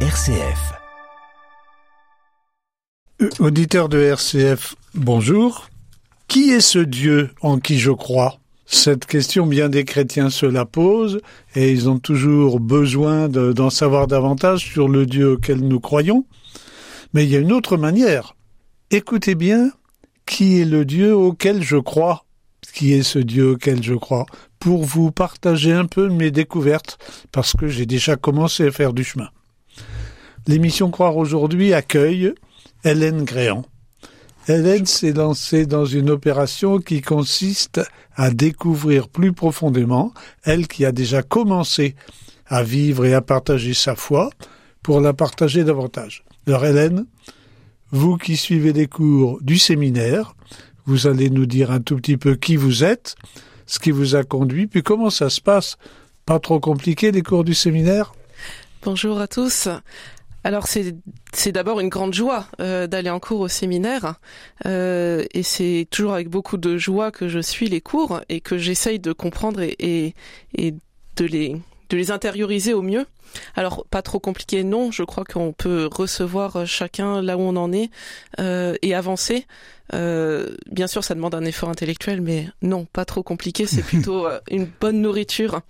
RCF. Euh, Auditeur de RCF, bonjour. Qui est ce Dieu en qui je crois? Cette question, bien des chrétiens se la posent et ils ont toujours besoin de- d'en savoir davantage sur le Dieu auquel nous croyons. Mais il y a une autre manière. Écoutez bien, qui est le Dieu auquel je crois? Qui est ce Dieu auquel je crois? Pour vous partager un peu mes découvertes, parce que j'ai déjà commencé à faire du chemin. L'émission Croire aujourd'hui accueille Hélène Gréant. Hélène s'est lancée dans une opération qui consiste à découvrir plus profondément, elle qui a déjà commencé à vivre et à partager sa foi, pour la partager davantage. Alors Hélène, vous qui suivez les cours du séminaire, vous allez nous dire un tout petit peu qui vous êtes, ce qui vous a conduit, puis comment ça se passe. Pas trop compliqué les cours du séminaire? Bonjour à tous. Alors c'est d'abord une grande joie euh, d'aller en cours au séminaire euh, et c'est toujours avec beaucoup de joie que je suis les cours et que j'essaye de comprendre et, et, et de les de les intérioriser au mieux. Alors pas trop compliqué non, je crois qu'on peut recevoir chacun là où on en est euh, et avancer. Euh, bien sûr, ça demande un effort intellectuel, mais non, pas trop compliqué. C'est plutôt euh, une bonne nourriture.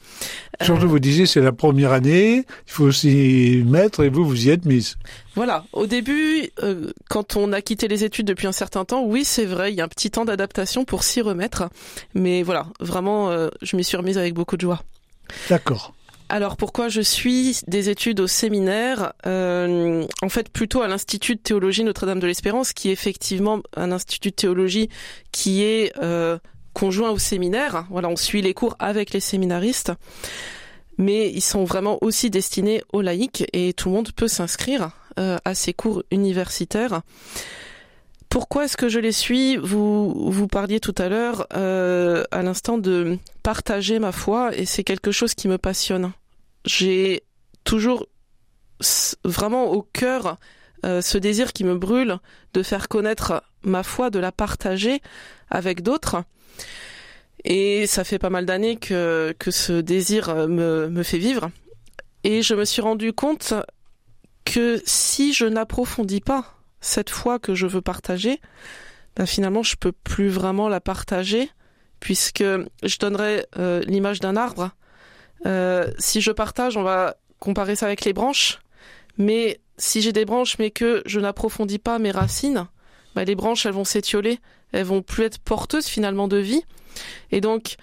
Surtout, vous disiez, c'est la première année, il faut s'y mettre et vous, vous y êtes mise. Voilà, au début, euh, quand on a quitté les études depuis un certain temps, oui, c'est vrai, il y a un petit temps d'adaptation pour s'y remettre. Mais voilà, vraiment, euh, je m'y suis remise avec beaucoup de joie. D'accord. Alors pourquoi je suis des études au séminaire Euh, En fait, plutôt à l'Institut de théologie Notre-Dame de l'Espérance, qui est effectivement un institut de théologie qui est euh, conjoint au séminaire. Voilà, on suit les cours avec les séminaristes, mais ils sont vraiment aussi destinés aux laïcs et tout le monde peut s'inscrire euh, à ces cours universitaires. Pourquoi est-ce que je les suis? Vous vous parliez tout à l'heure, euh, à l'instant, de partager ma foi, et c'est quelque chose qui me passionne. J'ai toujours vraiment au cœur euh, ce désir qui me brûle de faire connaître ma foi, de la partager avec d'autres. Et ça fait pas mal d'années que, que ce désir euh, me, me fait vivre. Et je me suis rendu compte que si je n'approfondis pas cette foi que je veux partager, ben finalement je peux plus vraiment la partager puisque je donnerai euh, l'image d'un arbre. Euh, si je partage, on va comparer ça avec les branches, mais si j'ai des branches mais que je n'approfondis pas mes racines, ben les branches elles vont s'étioler, elles vont plus être porteuses finalement de vie. Et donc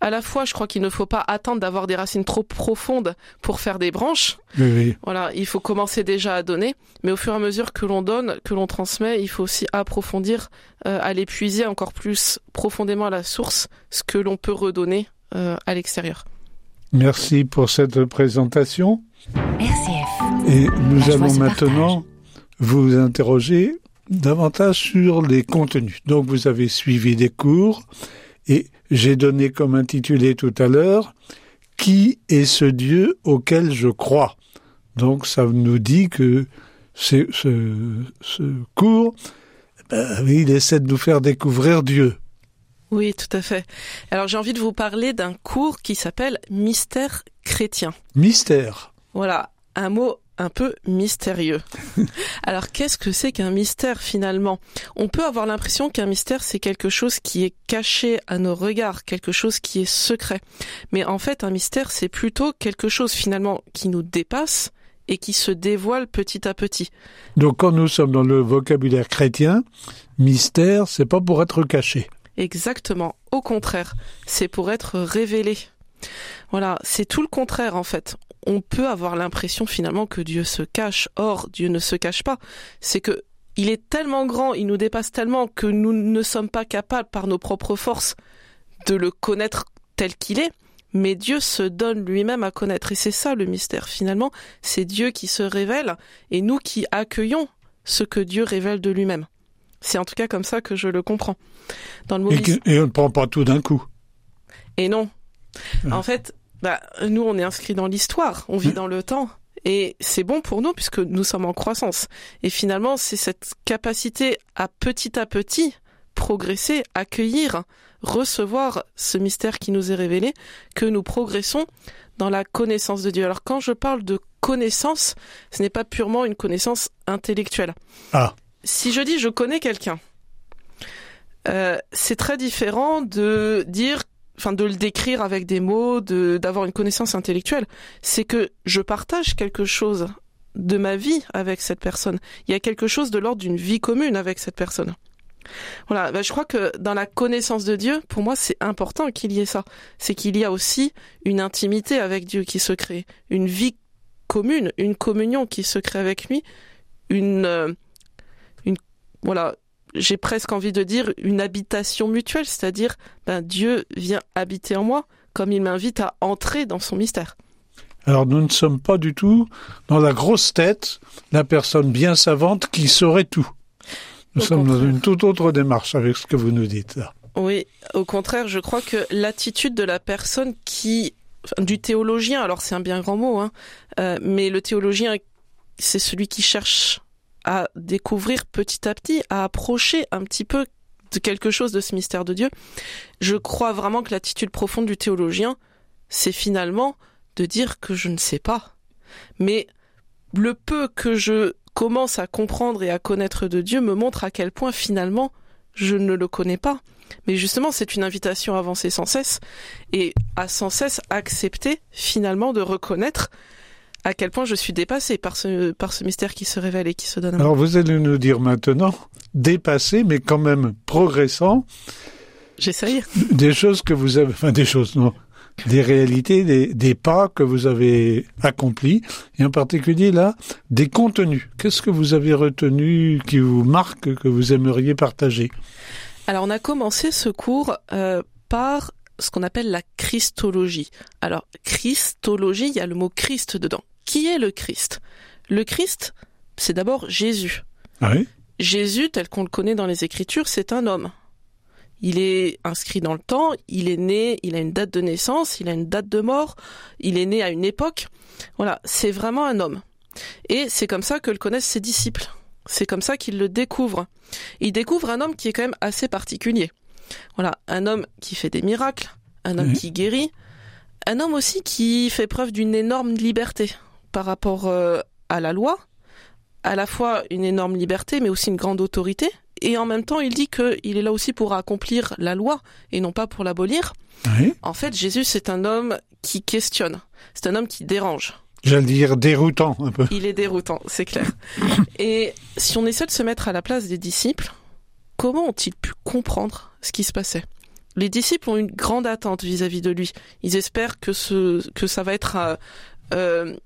à la fois, je crois qu'il ne faut pas attendre d'avoir des racines trop profondes pour faire des branches, Oui, oui. voilà, il faut commencer déjà à donner, mais au fur et à mesure que l'on donne, que l'on transmet, il faut aussi approfondir, euh, aller puiser encore plus profondément à la source ce que l'on peut redonner euh, à l'extérieur. Merci pour cette présentation. RCF. Et nous La joie allons maintenant vous interroger davantage sur les contenus. Donc vous avez suivi des cours et j'ai donné comme intitulé tout à l'heure Qui est ce Dieu auquel je crois? Donc ça nous dit que ce cours, ben, il essaie de nous faire découvrir Dieu. Oui, tout à fait. Alors j'ai envie de vous parler d'un cours qui s'appelle Mystère chrétien. Mystère. Voilà, un mot un peu mystérieux. Alors qu'est-ce que c'est qu'un mystère finalement? On peut avoir l'impression qu'un mystère c'est quelque chose qui est caché à nos regards, quelque chose qui est secret. Mais en fait un mystère c'est plutôt quelque chose finalement qui nous dépasse et qui se dévoile petit à petit. Donc quand nous sommes dans le vocabulaire chrétien, mystère, c'est pas pour être caché. Exactement. Au contraire, c'est pour être révélé. Voilà, c'est tout le contraire en fait. On peut avoir l'impression finalement que Dieu se cache. Or, Dieu ne se cache pas. C'est que il est tellement grand, il nous dépasse tellement que nous ne sommes pas capables par nos propres forces de le connaître tel qu'il est. Mais Dieu se donne lui-même à connaître. Et c'est ça le mystère finalement. C'est Dieu qui se révèle et nous qui accueillons ce que Dieu révèle de lui-même. C'est en tout cas comme ça que je le comprends. Dans le mot Et, on ne prend pas tout d'un coup. et non. Ouais. En fait, bah, nous, on est inscrit dans l'histoire, on vit Mm. dans le temps. Et c'est bon pour nous puisque nous sommes en croissance. Et finalement, c'est cette capacité à petit à petit progresser, accueillir, recevoir ce mystère qui nous est révélé, que nous progressons dans la connaissance de Dieu. Alors quand je parle de connaissance, ce n'est pas purement une connaissance intellectuelle. Ah. Si je dis je connais quelqu'un, euh, c'est très différent de dire, enfin de le décrire avec des mots, de d'avoir une connaissance intellectuelle. C'est que je partage quelque chose de ma vie avec cette personne. Il y a quelque chose de l'ordre d'une vie commune avec cette personne. Voilà, ben, je crois que dans la connaissance de Dieu, pour moi, c'est important qu'il y ait ça. C'est qu'il y a aussi une intimité avec Dieu qui se crée, une vie commune, une communion qui se crée avec lui, une, euh, une voilà, j'ai presque envie de dire une habitation mutuelle, c'est-à-dire ben, Dieu vient habiter en moi comme il m'invite à entrer dans son mystère. Alors nous ne sommes pas du tout dans la grosse tête, la personne bien savante qui saurait tout. Nous sommes dans une toute autre démarche avec ce que vous nous dites là. Oui, au contraire, je crois que l'attitude de la personne qui, du théologien, alors c'est un bien grand mot, hein, euh, mais le théologien, c'est celui qui cherche à découvrir petit à petit, à approcher un petit peu de quelque chose de ce mystère de Dieu. Je crois vraiment que l'attitude profonde du théologien, c'est finalement de dire que je ne sais pas. Mais le peu que je commence à comprendre et à connaître de Dieu me montre à quel point finalement je ne le connais pas. Mais justement, c'est une invitation à avancer sans cesse et à sans cesse accepter finalement de reconnaître à quel point je suis dépassé par ce, par ce mystère qui se révèle et qui se donne à moi. Alors vous allez nous dire maintenant, dépassé mais quand même progressant. J'essaye. Des choses que vous avez, enfin des choses, non, des réalités, des, des, pas que vous avez accomplis, et en particulier là, des contenus. Qu'est-ce que vous avez retenu qui vous marque, que vous aimeriez partager? Alors on a commencé ce cours euh, par ce qu'on appelle la Christologie. Alors Christologie, il y a le mot Christ dedans. Qui est le Christ? Le Christ, c'est d'abord Jésus. Ah oui? Jésus, tel qu'on le connaît dans les Écritures, c'est un homme. Il est inscrit dans le temps, il est né, il a une date de naissance, il a une date de mort, il est né à une époque. Voilà, c'est vraiment un homme. Et c'est comme ça que le connaissent ses disciples. C'est comme ça qu'ils le découvrent. Ils découvrent un homme qui est quand même assez particulier. Voilà, un homme qui fait des miracles, un homme qui guérit, un homme aussi qui fait preuve d'une énorme liberté par rapport euh, à la loi, à la fois une énorme liberté mais aussi une grande autorité, et en même temps il dit qu'il est là aussi pour accomplir la loi et non pas pour l'abolir. Oui. En fait, Jésus c'est un homme qui questionne, c'est un homme qui dérange. J'allais dire déroutant un peu. Il est déroutant, c'est clair. Et si on essaie de se mettre à la place des disciples, comment ont-ils pu comprendre ce qui se passait? Les disciples ont une grande attente vis-à-vis de lui. Ils espèrent que ce que ça va être un, euh,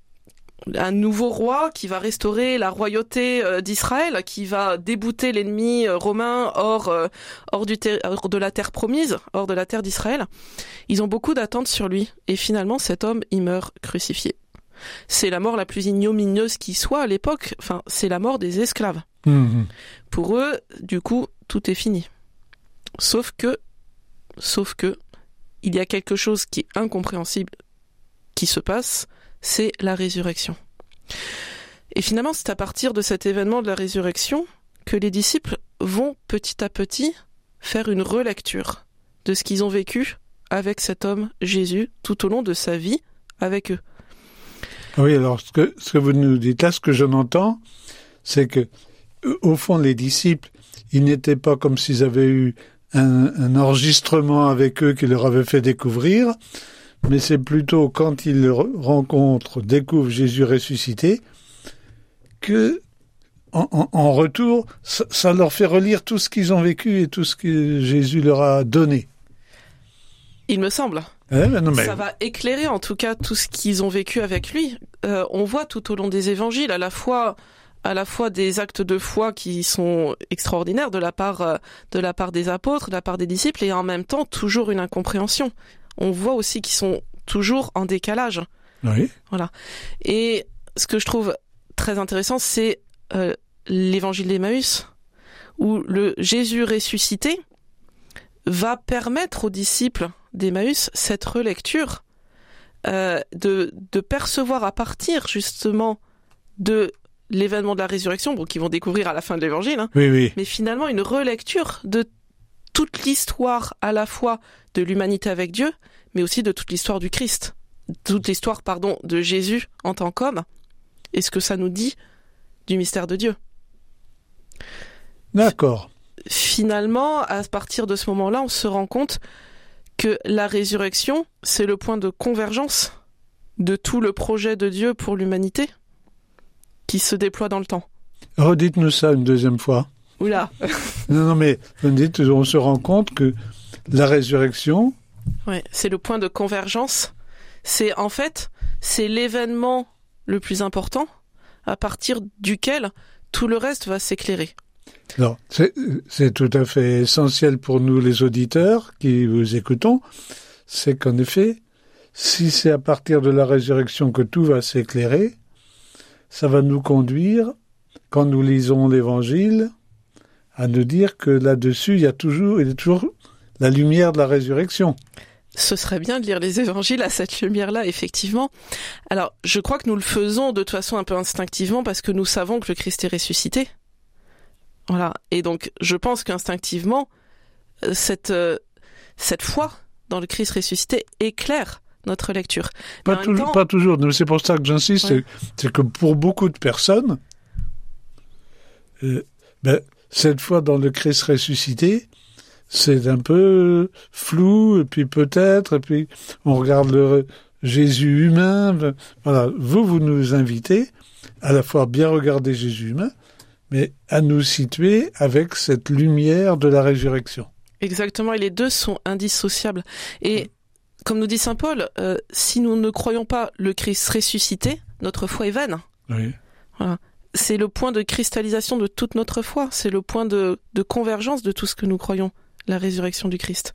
un nouveau roi qui va restaurer la royauté euh, d'Israël, qui va débouter l'ennemi euh, romain hors euh, hors du ter- hors de la terre promise, hors de la terre d'Israël. Ils ont beaucoup d'attentes sur lui et finalement cet homme il meurt crucifié. C'est la mort la plus ignominieuse qui soit à l'époque. Enfin, c'est la mort des esclaves. Mhm. Pour eux, du coup, tout est fini. Sauf que, sauf que, il y a quelque chose qui est incompréhensible qui se passe, c'est la résurrection. Et finalement, c'est à partir de cet événement de la résurrection que les disciples vont petit à petit faire une relecture de ce qu'ils ont vécu avec cet homme Jésus tout au long de sa vie avec eux. Oui, alors ce que, vous nous dites là, ce que je n'entends, c'est que euh, au fond, les disciples, ils n'étaient pas comme s'ils avaient eu un, un enregistrement avec eux qui leur avait fait découvrir, mais c'est plutôt quand ils le re- rencontrent, découvrent Jésus ressuscité, que en, en- en retour, ça, ça leur fait relire tout ce qu'ils ont vécu et tout ce que Jésus leur a donné. Il me semble. Eh ben non, mais- Ça va éclairer en tout cas tout ce qu'ils ont vécu avec lui. Euh, on voit tout au long des évangiles à la fois à la fois des actes de foi qui sont extraordinaires de la part euh, de la part des apôtres, de la part des disciples et en même temps toujours une incompréhension. On voit aussi qu'ils sont toujours en décalage. oui. Et ce que je trouve très intéressant, c'est euh, l'évangile d'Emmaüs, où le Jésus ressuscité va permettre aux disciples d'Emmaüs cette relecture, euh, de, de percevoir à partir justement de l'événement de la résurrection, bon, qu'ils vont découvrir à la fin de l'évangile, hein, Oui, oui. mais finalement une relecture de toute l'histoire à la fois de l'humanité avec Dieu, mais aussi de toute l'histoire du Christ, toute l'histoire, pardon, de Jésus en tant qu'homme, et ce que ça nous dit du mystère de Dieu. D'accord. Finalement, à partir de ce moment-là, on se rend compte que la résurrection, c'est le point de convergence de tout le projet de Dieu pour l'humanité qui se déploie dans le temps. Redites-nous ça une deuxième fois. Oula. non, non, mais vous dites, on se rend compte que la résurrection. Ouais, c'est le point de convergence. C'est en fait, c'est l'événement le plus important à partir duquel tout le reste va s'éclairer. Non, c'est tout à fait essentiel pour nous les auditeurs qui vous écoutons, c'est qu'en effet, si c'est à partir de la résurrection que tout va s'éclairer, ça va nous conduire, quand nous lisons l'Évangile, à nous dire que là-dessus, il y a toujours, il y a toujours la lumière de la résurrection. Ce serait bien de lire les évangiles à cette lumière-là, effectivement. Alors, je crois que nous le faisons de toute façon un peu instinctivement parce que nous savons que le Christ est ressuscité. Voilà. Et donc, je pense qu'instinctivement, euh, cette, euh, cette foi dans le Christ ressuscité éclaire notre lecture. Pas, toujours, pas toujours. C'est pour ça que j'insiste. C'est que pour beaucoup de personnes, euh, ben, cette foi dans le Christ ressuscité, c'est un peu flou, et puis peut-être, et puis on regarde le Jésus humain. Voilà. Vous, vous nous invitez à la fois bien regarder Jésus humain, mais à nous situer avec cette lumière de la résurrection. Exactement, et les deux sont indissociables. Et comme nous dit Saint Paul, euh, si nous ne croyons pas le Christ ressuscité, notre foi est vaine. Oui. C'est le point de cristallisation de toute notre foi, c'est le point de, convergence de tout ce que nous croyons, la résurrection du Christ.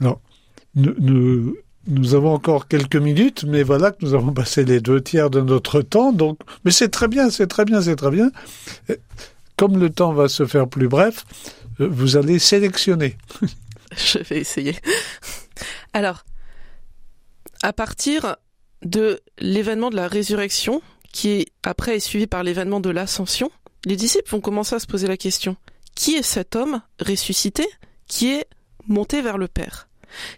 Non. nous, nous avons encore quelques minutes, mais voilà que nous avons passé les deux tiers de notre temps. Donc, mais c'est très bien, c'est très bien, c'est très bien. Comme le temps va se faire plus bref, euh, vous allez sélectionner. Je vais essayer. Alors, à partir de l'événement de la résurrection, qui après est suivi par l'événement de l'ascension, les disciples vont commencer à se poser la question qui est cet homme ressuscité qui est monté vers le Père?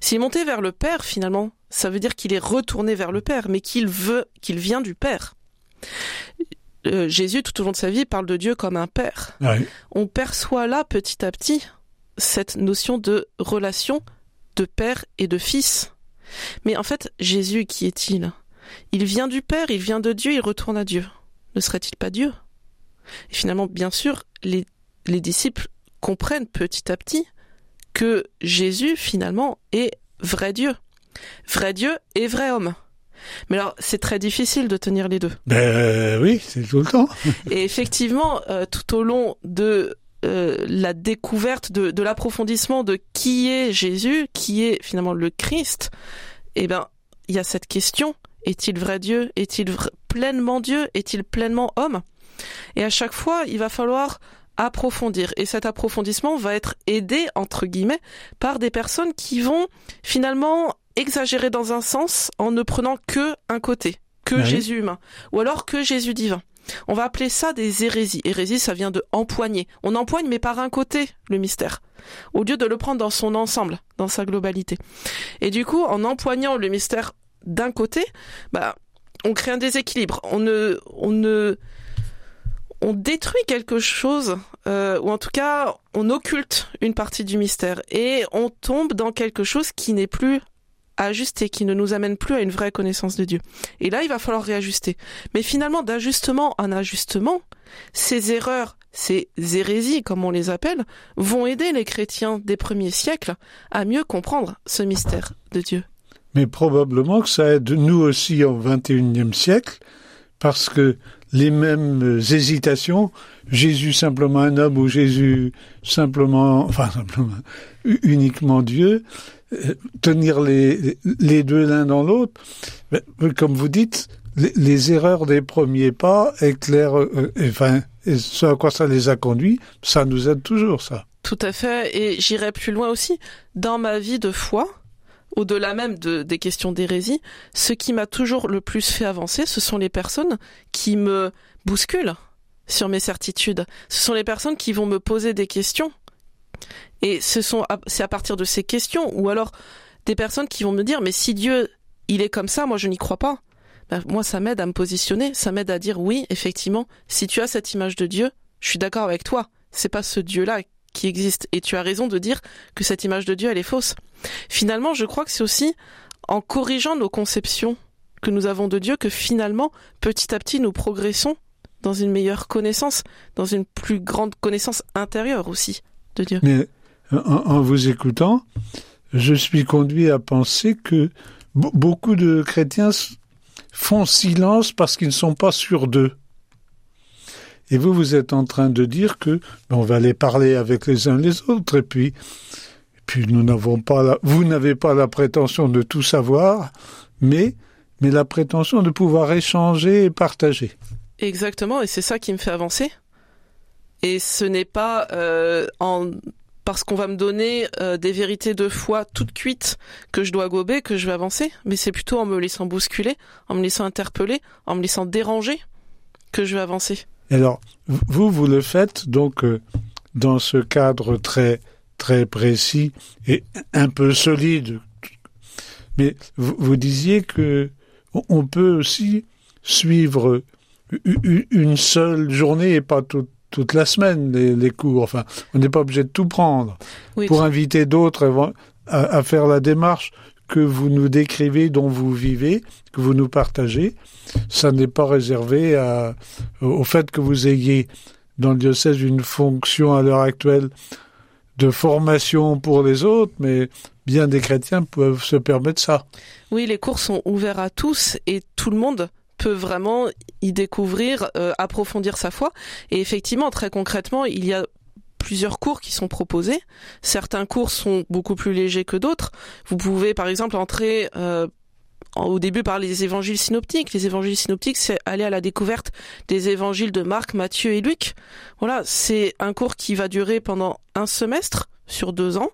S'il est monté vers le Père, finalement, ça veut dire qu'il est retourné vers le Père, mais qu'il veut, qu'il vient du Père. Euh, Jésus, tout au long de sa vie, parle de Dieu comme un Père. On perçoit là, petit à petit, cette notion de relation de Père et de Fils. Mais en fait, Jésus, qui est-il? Il vient du Père, il vient de Dieu, il retourne à Dieu. Ne serait-il pas Dieu? Et finalement, bien sûr, les, les disciples comprennent petit à petit que Jésus, finalement, est vrai Dieu. Vrai Dieu et vrai homme. Mais alors, c'est très difficile de tenir les deux. Ben oui, c'est tout le temps. et effectivement, euh, tout au long de euh, la découverte, de, l'approfondissement de qui est Jésus, qui est finalement le Christ, eh ben, il y a cette question est-il vrai Dieu? Est-il pleinement Dieu? Est-il pleinement homme? Et à chaque fois, il va falloir approfondir. Et cet approfondissement va être aidé, entre guillemets, par des personnes qui vont finalement exagérer dans un sens en ne prenant que un côté, que Jésus humain, ou alors que Jésus divin. On va appeler ça des hérésies. Hérésie, ça vient de empoigner. On empoigne, mais par un côté, le mystère, au lieu de le prendre dans son ensemble, dans sa globalité. Et du coup, en empoignant le mystère d'un côté, bah, on crée un déséquilibre. On ne, on ne, détruit quelque chose, euh, ou en tout cas, on occulte une partie du mystère, et on tombe dans quelque chose qui n'est plus ajusté, qui ne nous amène plus à une vraie connaissance de Dieu. Et là, il va falloir réajuster. Mais finalement, d'ajustement en ajustement, ces erreurs, ces hérésies, comme on les appelle, vont aider les chrétiens des premiers siècles à mieux comprendre ce mystère de Dieu. Mais probablement que ça aide nous aussi au XXIe siècle, parce que les mêmes hésitations, Jésus simplement un homme ou Jésus simplement, enfin simplement, uniquement Dieu, euh, tenir les, les deux l'un dans l'autre, comme vous dites, les, erreurs des premiers pas éclairent, euh, enfin, et ce à quoi ça les a conduits, ça nous aide toujours, ça. Tout à fait, et j'irai plus loin aussi. Dans ma vie de foi, au-delà même de, des questions d'hérésie, ce qui m'a toujours le plus fait avancer, ce sont les personnes qui me bousculent sur mes certitudes. Ce sont les personnes qui vont me poser des questions Et c'est à partir de ces questions, ou alors des personnes qui vont me dire, mais si Dieu, il est comme ça, moi je n'y crois pas. Ben, moi, ça m'aide à me positionner, ça m'aide à dire, oui, effectivement, si tu as cette image de Dieu, je suis d'accord avec toi. C'est pas ce Dieu-là qui existe. Et tu as raison de dire que cette image de Dieu, elle est fausse. Finalement, je crois que c'est aussi en corrigeant nos conceptions que nous avons de Dieu que finalement, petit à petit, nous progressons dans une meilleure connaissance, dans une plus grande connaissance intérieure aussi de Dieu. Mais en, vous écoutant, je suis conduit à penser que beaucoup de chrétiens font silence parce qu'ils ne sont pas sûrs d'eux. Et vous, vous êtes en train de dire que ben, on va aller parler avec les uns les autres, et puis, nous n'avons pas, vous n'avez pas la prétention de tout savoir, mais la prétention de pouvoir échanger et partager. Exactement, et c'est ça qui me fait avancer. Et ce n'est pas euh, parce qu'on va me donner euh, des vérités de foi toutes cuites que je dois gober que je vais avancer, mais c'est plutôt en me laissant bousculer, en me laissant interpeller, en me laissant déranger que je vais avancer. Alors, vous, vous le faites donc euh, dans ce cadre très très précis et un peu solide. Mais vous, vous disiez que on peut aussi suivre une seule journée et pas toute la semaine les, cours. Enfin, on n'est pas obligé de tout prendre. Pour inviter d'autres à, faire la démarche que vous nous décrivez, dont vous vivez, que vous nous partagez, ça n'est pas réservé au fait que vous ayez dans le diocèse une fonction à l'heure actuelle de formation pour les autres, mais bien des chrétiens peuvent se permettre ça. Oui, les cours sont ouverts à tous et tout le monde peut vraiment y découvrir, euh, approfondir sa foi. Et effectivement, très concrètement, il y a plusieurs cours qui sont proposés. Certains cours sont beaucoup plus légers que d'autres. Vous pouvez par exemple entrer euh, au début par les évangiles synoptiques. Les évangiles synoptiques, c'est aller à la découverte des évangiles de Marc, Matthieu et Luc. Voilà, c'est un cours qui va durer pendant un semestre sur deux ans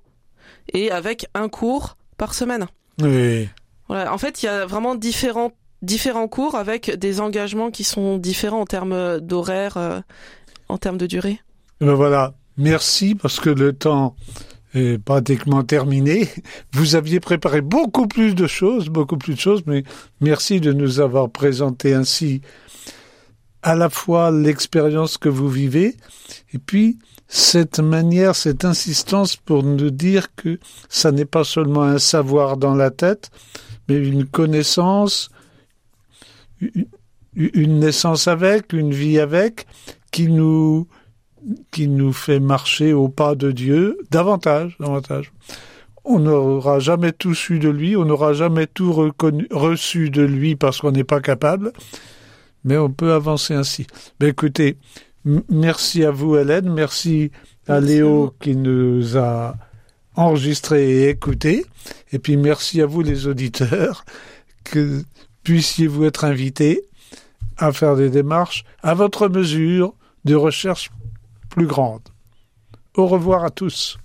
et avec un cours par semaine. Oui. Voilà, en fait, il y a vraiment différents différents cours avec des engagements qui sont différents en termes d'horaire, euh, en termes de durée. Ben voilà, merci parce que le temps est pratiquement terminé. Vous aviez préparé beaucoup plus de choses, beaucoup plus de choses, mais merci de nous avoir présenté ainsi à la fois l'expérience que vous vivez et puis cette manière, cette insistance pour nous dire que ça n'est pas seulement un savoir dans la tête, mais une connaissance, une naissance avec, une vie avec, qui nous, qui nous fait marcher au pas de Dieu davantage, davantage. On n'aura jamais tout su de lui, on n'aura jamais tout reçu de lui parce qu'on n'est pas capable, mais on peut avancer ainsi. Ben écoutez, Merci à vous, Hélène. Merci à Léo qui nous a enregistré et écouté. Et puis merci à vous, les auditeurs, que puissiez-vous être invités à faire des démarches à votre mesure de recherche Au revoir à tous.